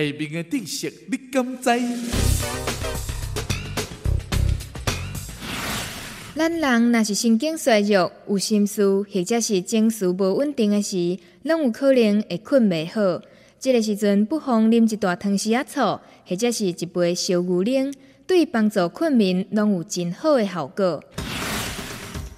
下面的知识你敢知？咱人若是神经衰弱、有心事，或者是情绪无稳定的时，拢有可能会困袂好。这个时阵，不妨啉一大汤匙阿醋，或者是一杯烧牛奶，对帮助困眠拢有真好的效果。